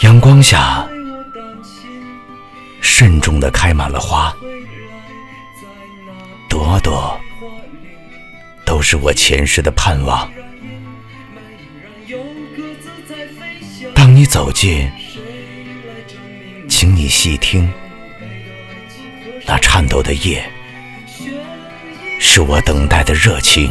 阳光下，慎重地开满了花，朵朵都是我前世的盼望。当你走近，请你细听，那颤抖的夜，是我等待的热情。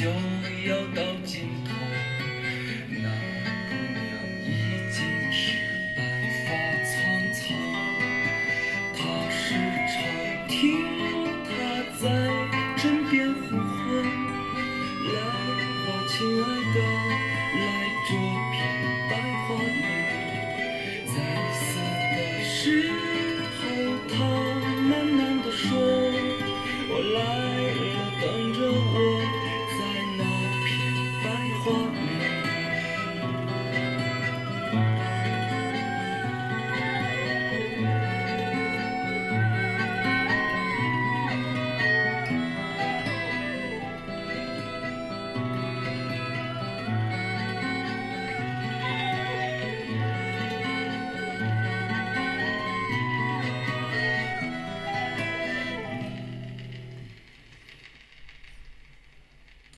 长 people.